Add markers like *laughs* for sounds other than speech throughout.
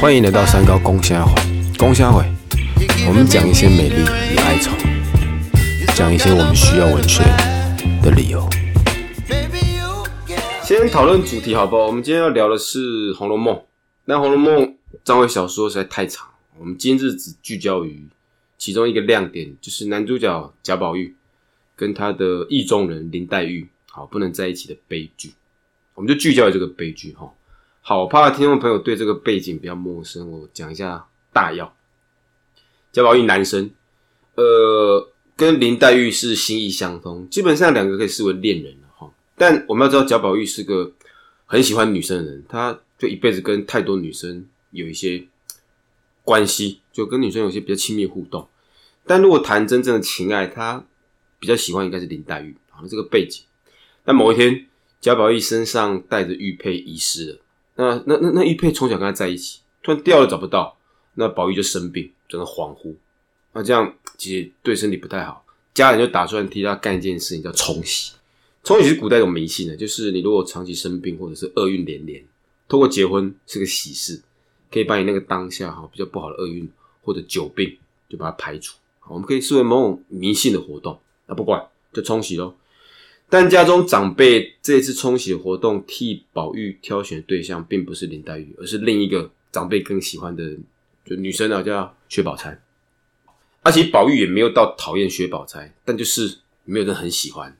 欢迎来到三高公虾会，公虾会，我们讲一些美丽与哀愁，讲一些我们需要文学的理由。baby, you give 先讨论主题好不好？我们今天要聊的是《红楼梦》，那《红楼梦》章回小说实在太长，我们今日只聚焦于其中一个亮点，就是男主角贾宝玉跟他的意中人林黛玉好不能在一起的悲剧，我们就聚焦于这个悲剧哈。好，怕听众朋友对这个背景比较陌生，我讲一下大要。贾宝玉男生，呃，跟林黛玉是心意相通，基本上两个可以视为恋人了哈。但我们要知道，贾宝玉是个很喜欢女生的人，他就一辈子跟太多女生有一些关系，就跟女生有些比较亲密互动。但如果谈真正的情爱，他比较喜欢应该是林黛玉，好，这个背景。但某一天，贾宝玉身上带着玉佩遗失了，那那那那玉佩从小跟他在一起，突然掉了找不到，那宝玉就生病，整个恍惚。那这样其实对身体不太好，家人就打算替他干一件事情，叫冲喜。冲喜是古代一种迷信的，就是你如果长期生病或者是厄运连连，透过结婚是个喜事，可以把你那个当下哈比较不好的厄运或者久病就把它排除。我们可以视为某种迷信的活动。那不管就冲喜喽。但家中长辈这次冲喜的活动，替宝玉挑选对象并不是林黛玉，而是另一个长辈更喜欢的就女生啊，叫薛宝钗。而且宝玉也没有到讨厌薛宝钗，但就是没有人很喜欢。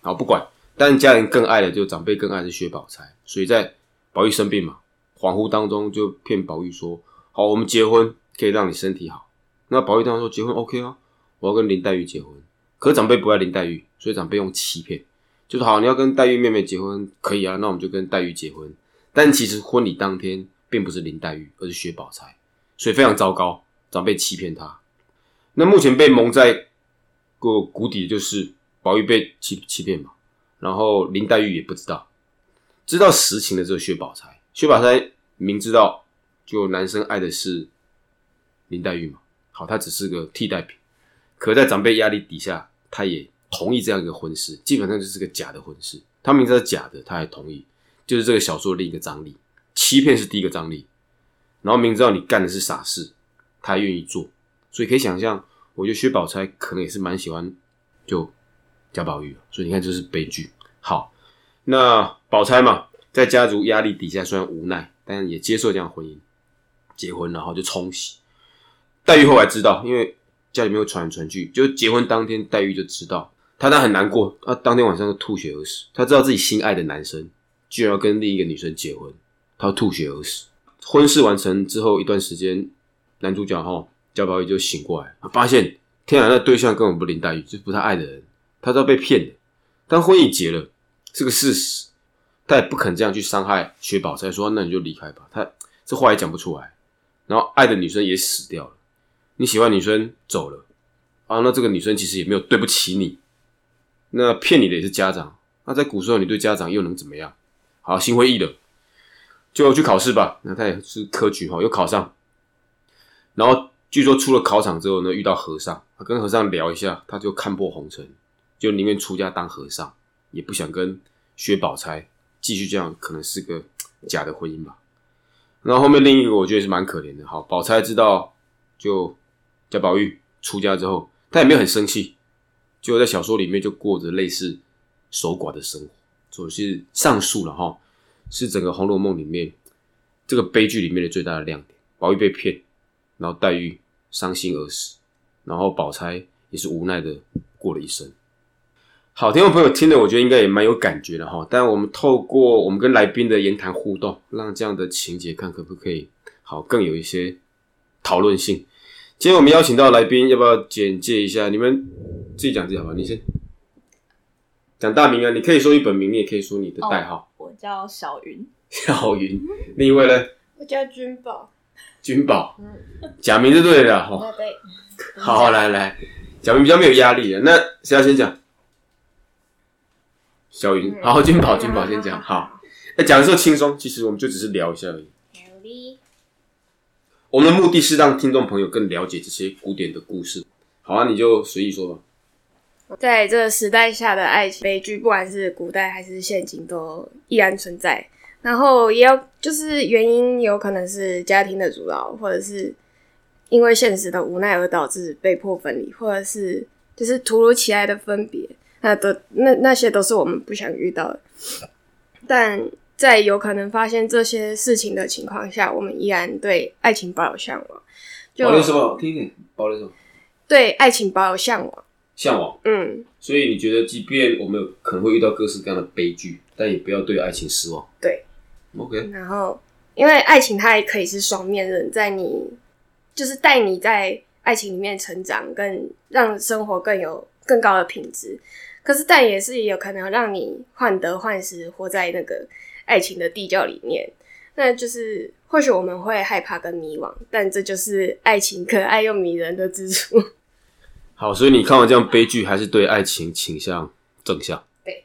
好，不管，但家人更爱的就长辈更爱的是薛宝钗，所以在宝玉生病嘛，恍惚当中就骗宝玉说：“好，我们结婚可以让你身体好。”那宝玉当然说：“结婚 OK 啊，我要跟林黛玉结婚。”可长辈不爱林黛玉，所以长辈用欺骗，就说：“好，你要跟黛玉妹妹结婚可以啊，那我们就跟黛玉结婚。”但其实婚礼当天并不是林黛玉，而是薛宝钗，所以非常糟糕，长辈欺骗她。那目前被蒙在个谷底的就是宝玉被欺欺骗嘛，然后林黛玉也不知道，知道实情的只有薛宝钗。薛宝钗明知道，就男生爱的是林黛玉嘛，好，她只是个替代品。可在长辈压力底下，他也同意这样一个婚事，基本上就是个假的婚事。他明知道假的，他还同意，就是这个小说的另一个张力。欺骗是第一个张力，然后明知道你干的是傻事，他还愿意做。所以可以想象，我觉得薛宝钗可能也是蛮喜欢就贾宝玉，所以你看这是悲剧。好，那宝钗嘛，在家族压力底下，虽然无奈，但也接受这样婚姻，结婚然后就冲喜。黛玉后来知道，因为家里面有传来传去，就结婚当天，黛玉就知道，她当很难过，她当天晚上就吐血而死。她知道自己心爱的男生居然要跟另一个女生结婚，她吐血而死。婚事完成之后一段时间，男主角哈。贾宝玉就醒过来，他发现天然的对象根本不林黛玉，就不是他爱的人，他知道被骗了。但婚已结了，是个事实，他也不肯这样去伤害薛宝钗，说那你就离开吧。他这话也讲不出来。然后爱的女生也死掉了，你喜欢女生走了啊，那这个女生其实也没有对不起你。那骗你的也是家长，那在古时候你对家长又能怎么样？好，心灰意冷，就去考试吧。那他也是科举哈，又考上，然后。据说出了考场之后呢，遇到和尚，他跟和尚聊一下，他就看破红尘，就宁愿出家当和尚，也不想跟薛宝钗继续这样，可能是个假的婚姻吧。然后后面另一个我觉得是蛮可怜的，好，宝钗知道就贾宝玉出家之后，他也没有很生气，就在小说里面就过着类似守寡的生活，所以是上述了哈，是整个《红楼梦》里面这个悲剧里面的最大的亮点，宝玉被骗，然后黛玉。伤心而死，然后宝钗也是无奈的过了一生。好，听众朋友听了，我觉得应该也蛮有感觉的哈。但我们透过我们跟来宾的言谈互动，让这样的情节看可不可以好更有一些讨论性。今天我们邀请到来宾，要不要简介一下？你们自己讲自己好吧？你先讲大名啊，你可以说你本名，你也可以说你的代号。我叫小云，小云。另一位呢？我叫君宝。君宝，假名就对了哈。对，好，来来，假名比较没有压力的。那谁要先讲？小云，好，君宝，君宝先讲。好，那讲的时候轻松，其实我们就只是聊一下而已。我们的目的是让听众朋友更了解这些古典的故事。好啊，你就随意说吧。在这个时代下的爱情悲剧，不管是古代还是现今，都依然存在。然后也有就是原因有可能是家庭的阻挠，或者是因为现实的无奈而导致被迫分离，或者是就是突如其来的分别，那都那那些都是我们不想遇到的。但在有可能发现这些事情的情况下，我们依然对爱情抱有向往，就保留什么？听一点，保留什么？对爱情抱有向往。向往。嗯，所以你觉得，即便我们有可能会遇到各式各样的悲剧，但也不要对爱情失望。对。OK，然后，因为爱情它也可以是双面刃，在你就是带你在爱情里面成长，更让生活更有更高的品质。可是，但也是有可能让你患得患失，活在那个爱情的地窖里面。那就是或许我们会害怕跟迷惘，但这就是爱情可爱又迷人的之处。*laughs* 好，所以你看完这样悲剧，还是对爱情倾向正向。对。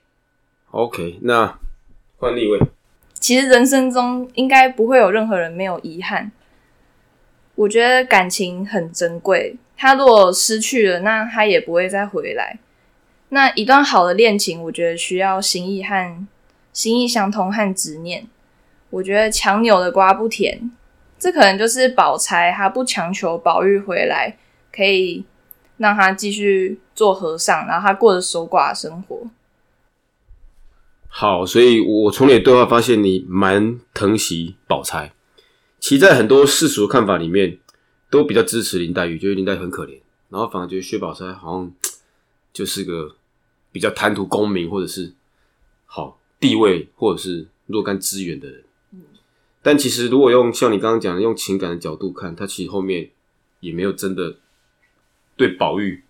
OK，那换另一位。其实人生中应该不会有任何人没有遗憾。我觉得感情很珍贵，他如果失去了，那他也不会再回来。那一段好的恋情，我觉得需要心意和心意相通和执念。我觉得强扭的瓜不甜，这可能就是宝钗她不强求宝玉回来，可以让他继续做和尚，然后他过着守寡的生活。好，所以我从你的对话发现你蛮疼惜宝钗。其实，在很多世俗的看法里面，都比较支持林黛玉，觉得林黛玉很可怜，然后反而觉得薛宝钗好像 *tsk* 就是个比较贪图功名或者是好地位或者是若干资源的人。但其实，如果用像你刚刚讲的用情感的角度看，他其实后面也没有真的对宝玉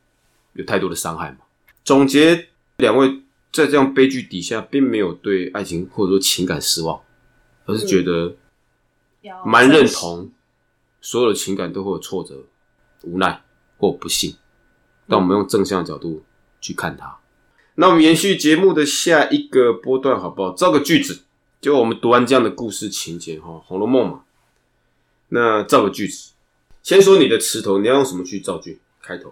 有太多的伤害嘛。总结，两位在这样悲剧底下，并没有对爱情或者说情感失望，而是觉得蛮认同所有的情感都会有挫折、无奈或不幸，但我们用正向的角度去看它。那我们延续节目的下一个波段，好不好？造个句子，就我们读完这样的故事情节，哈，《红楼梦》嘛。那造个句子，先说你的词头，你要用什么去造句？开头。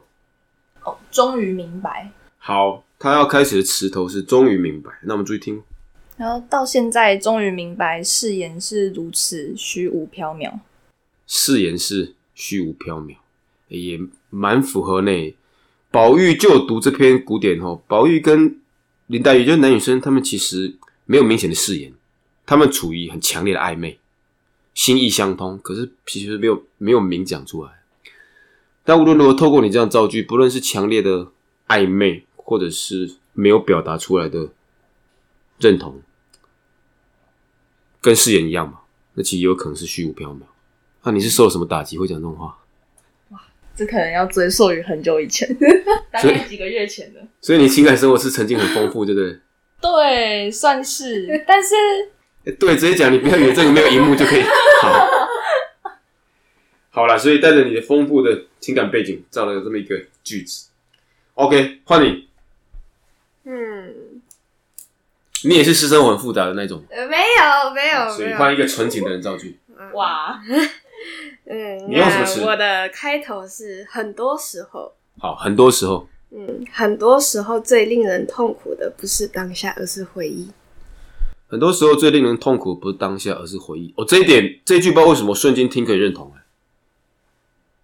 哦，终于明白。好，他要开始的词头是终于明白。那我们注意听。然后到现在终于明白，誓言是如此虚无缥缈。誓言是虚无缥缈，也蛮符合呢。宝玉就读这篇古典哦，宝玉跟林黛玉就是男女生，他们其实没有明显的誓言，他们处于很强烈的暧昧，心意相通，可是其实没有没有明讲出来。但无论如何，透过你这样造句，不论是强烈的暧昧，或者是没有表达出来的认同，跟誓言一样嘛，那其实有可能是虚无缥缈。那、你是受了什么打击会讲这种话？这可能要追溯于很久以前，*laughs* 大概几个月前的。所以你情感生活是曾经很丰富，对不对？对，算是，*laughs* 但是欸对，直接讲，你不要以为这个没有荧幕就可以。*laughs* 好，好了，所以带着你的丰富的情感背景，造了这么一个句子。OK，换你，嗯，你也是私生活很复杂的那种，呃，没有，没有，所以。换一个纯情的人造句。哇，嗯，你用什么词我的开头是很多时候，好，很多时候，嗯，很多时候最令人痛苦的不是当下，而是回忆。很多时候最令人痛苦不是当下，而是回忆。哦，这一点，这一句不知道为什么瞬间听可以认同哎。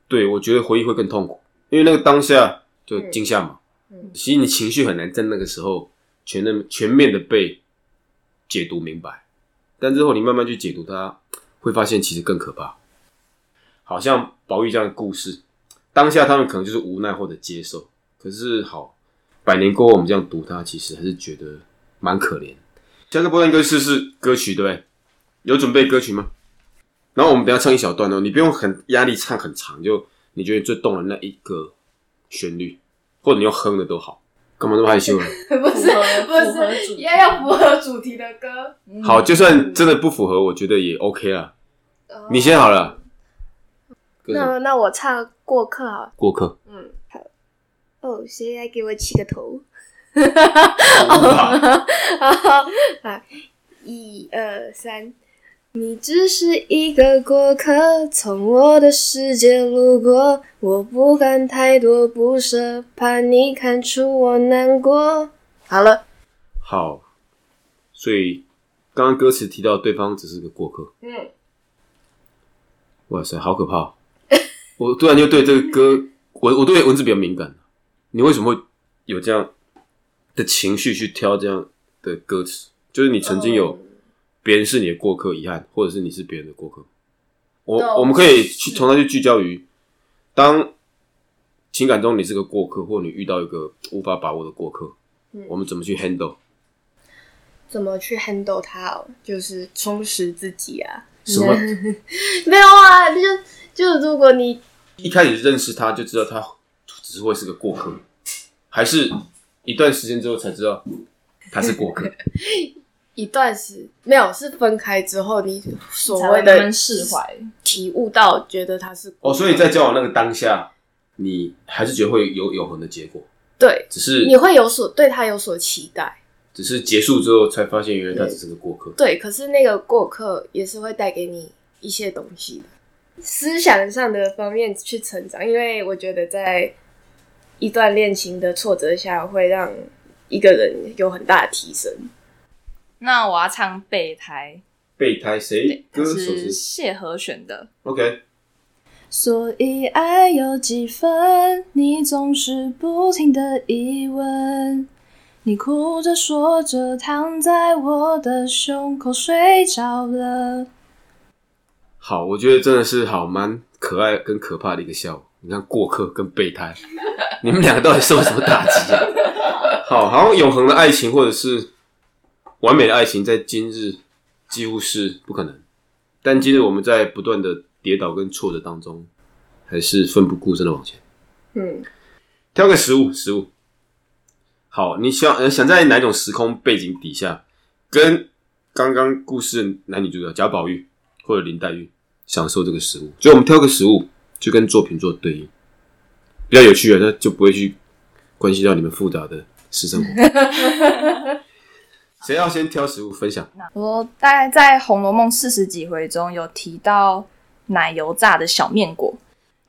对，我觉得回忆会更痛苦，因为那个当下就惊吓嘛。嗯其实你情绪很难在那个时候全面全面的被解读明白，但之后你慢慢去解读它，会发现其实更可怕。好像宝玉这样的故事，当下他们可能就是无奈或者接受，可是好，百年过后我们这样读它，其实还是觉得蛮可怜。下个波段歌词是歌曲，对不对？有准备歌曲吗？然后我们等一下唱一小段哦，你不用很压力唱很长，就你觉得最动的那一个旋律，或者你用哼的都好。干嘛那么害羞 *laughs* 呢？不是不是，也要符合主题的歌。好，就算真的不符合，我觉得也 OK 啦。你先好了。那那我唱过客好了。过客，嗯，好。哦，谁来给我起个头？哇啊，*laughs* 一二三。你只是一个过客，从我的世界路过，我不敢太多不舍，怕你看出我难过。好了，好，所以刚刚歌词提到对方只是个过客，嗯，哇塞，好可怕哦！我突然就对这个歌，我我对文字比较敏感。你为什么会有这样的情绪去挑这样的歌词？就是你曾经有别人是你的过客，遗憾，或者是你是别人的过客。我我们可以去从它去聚焦于，当情感中你是个过客，或你遇到一个无法把握的过客，嗯我们怎么去 handle？怎么去 handle 它哦？就是充实自己啊。什么？*laughs* 没有啊，就就如果你一开始认识他就知道他只是会是个过客，还是一段时间之后才知道他是过客？*laughs* 一段时没有是分开之后，你所才谓的释怀。体悟到，觉得他是哦，所以在交往那个当下，你还是觉得会有永恒的结果，对，只是你会有所对他有所期待。只是结束之后才发现，原来他只是个过客。对，可是那个过客也是会带给你一些东西的，思想上的方面去成长。因为我觉得在一段恋情的挫折下，会让一个人有很大的提升。那我要唱备胎，备胎谁？歌手是是谢和弦的。OK，所以爱有几分，你总是不停的疑问。你哭着说着，躺在我的胸口睡着了。好，我觉得真的是好蛮可爱跟可怕的一个笑话。你看过客跟备胎，*laughs* 你们两个到底受了什么打击啊？*laughs* 好，好像永恒的爱情或者是完美的爱情，在今日几乎是不可能。但今日我们在不断的跌倒跟挫折当中，还是奋不顾身的往前。嗯，挑个食物，食物。好，你想呃想在哪种时空背景底下，跟刚刚故事的男女主角贾宝玉或者林黛玉享受这个食物？所以我们挑个食物，就跟作品做对应，比较有趣啊，那就不会去关系到你们复杂的私生活。*laughs* 谁要先挑食物分享？我大概在《红楼梦》四十几回中有提到奶油炸的小面果。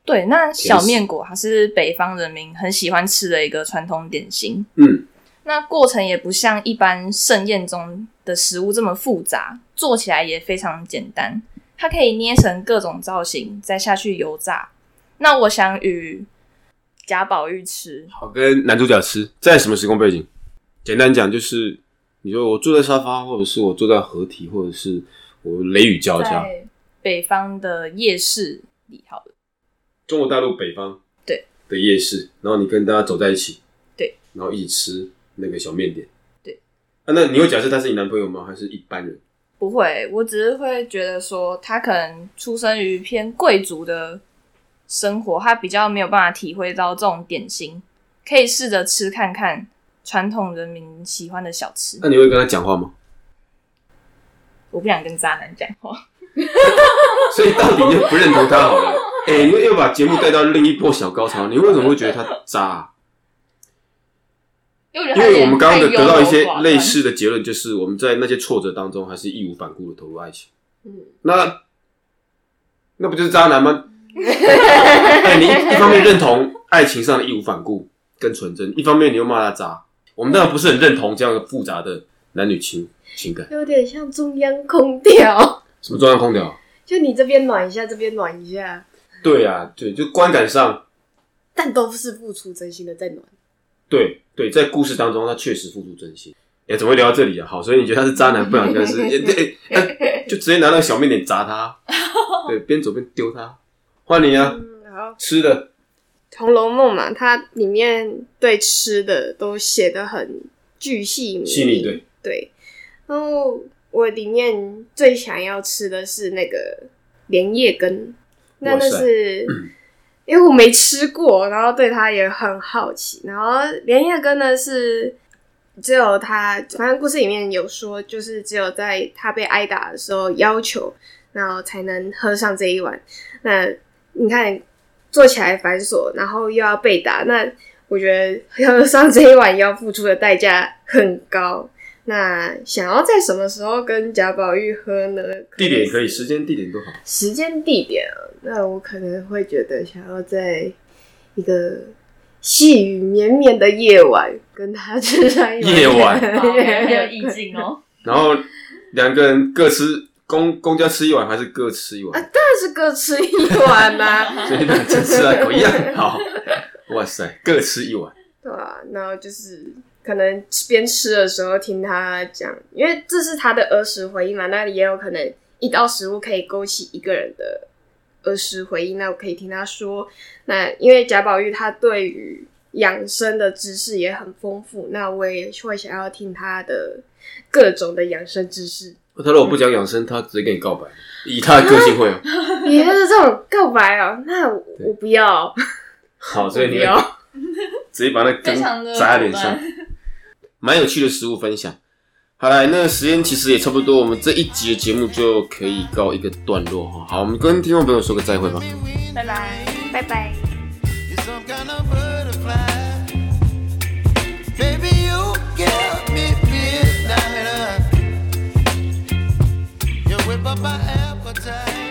对，那小面果它是北方人民很喜欢吃的一个传统点心。嗯，那过程也不像一般盛宴中的食物这么复杂，做起来也非常简单。它可以捏成各种造型，再下去油炸。那我想与贾宝玉吃，好，跟男主角吃，在什么时空背景？简单讲就是，你说我坐在沙发，或者是我坐在合体，或者是我雷雨交加。北方的夜市里，好了。中国大陆北方对的夜市，然后你跟大家走在一起，对，然后一起吃那个小面点，对。啊，那你会假设他是你男朋友吗？还是一般人？不会，我只是会觉得说，他可能出生于偏贵族的生活，他比较没有办法体会到这种点心，可以试着吃看看传统人民喜欢的小吃。那你会跟他讲话吗？我不想跟渣男讲话，*laughs* 所以到底就不认同他好了？哎、你又把节目带到另一波小高潮，你为什么会觉得他渣啊、因为我们刚刚的得到一些类似的结论，就是我们在那些挫折当中，还是义无反顾的投入爱情。嗯，那那不就是渣男吗？*laughs* 哎、你一一方面认同爱情上的义无反顾跟纯真，一方面你又骂他渣。我们当然不是很认同这样的复杂的男女情情感。有点像中央空调，什么中央空调？就你这边暖一下，这边暖一下，对啊，对，就观感上，但都是付出真心的在暖。对对，在故事当中，他确实付出真心。哎、怎么会聊到这里啊？好，所以你觉得他是渣男，不想跟他是，*laughs* 就直接拿那个小面点砸他，*laughs* 对，边走边丢他。换你啊，嗯，好，吃的，《红楼梦》嘛，它里面对吃的都写的很巨细细腻对对。然后我里面最想要吃的是那个莲叶根，那那是 *clears throat* 因为我没吃过，然后对它也很好奇。然后莲叶根呢是只有他，反正故事里面有说，就是只有在他被挨打的时候要求，然后才能喝上这一碗。那你看做起来繁琐，然后又要被打，那我觉得 *laughs* 喝上这一碗要付出的代价很高。那想要在什么时候跟贾宝玉喝呢？地点可以，时间地点都好。时间地点啊，那我可能会觉得想要在一个细雨绵绵的夜晚跟他吃上一碗夜晚 *laughs* 好很有意境哦。*laughs* 然后两个人各吃公公家吃一碗，还是各吃一碗？啊当然是各吃一碗啦、*laughs* 所以两个吃啊，口一样好。哇塞，各吃一碗。对啊，然后就是可能边吃的时候听他讲，因为这是他的儿时回忆嘛，那也有可能一道食物可以勾起一个人的儿时回忆。那我可以听他说，那因为贾宝玉他对于养生的知识也很丰富，那我也会想要听他的各种的养生知识。他如果不讲养生，他直接跟你告白，以他的个性会哦。也就是这种告白哦，那我我不要，好，所以你不要。直接把那根砸在脸上 *laughs* 蛮有趣的食物分享。好来，那时间其实也差不多，我们这一集的节目就可以告一个段落哈。好，我们跟听众朋友说个再会吧，拜拜，拜拜。Up my appetite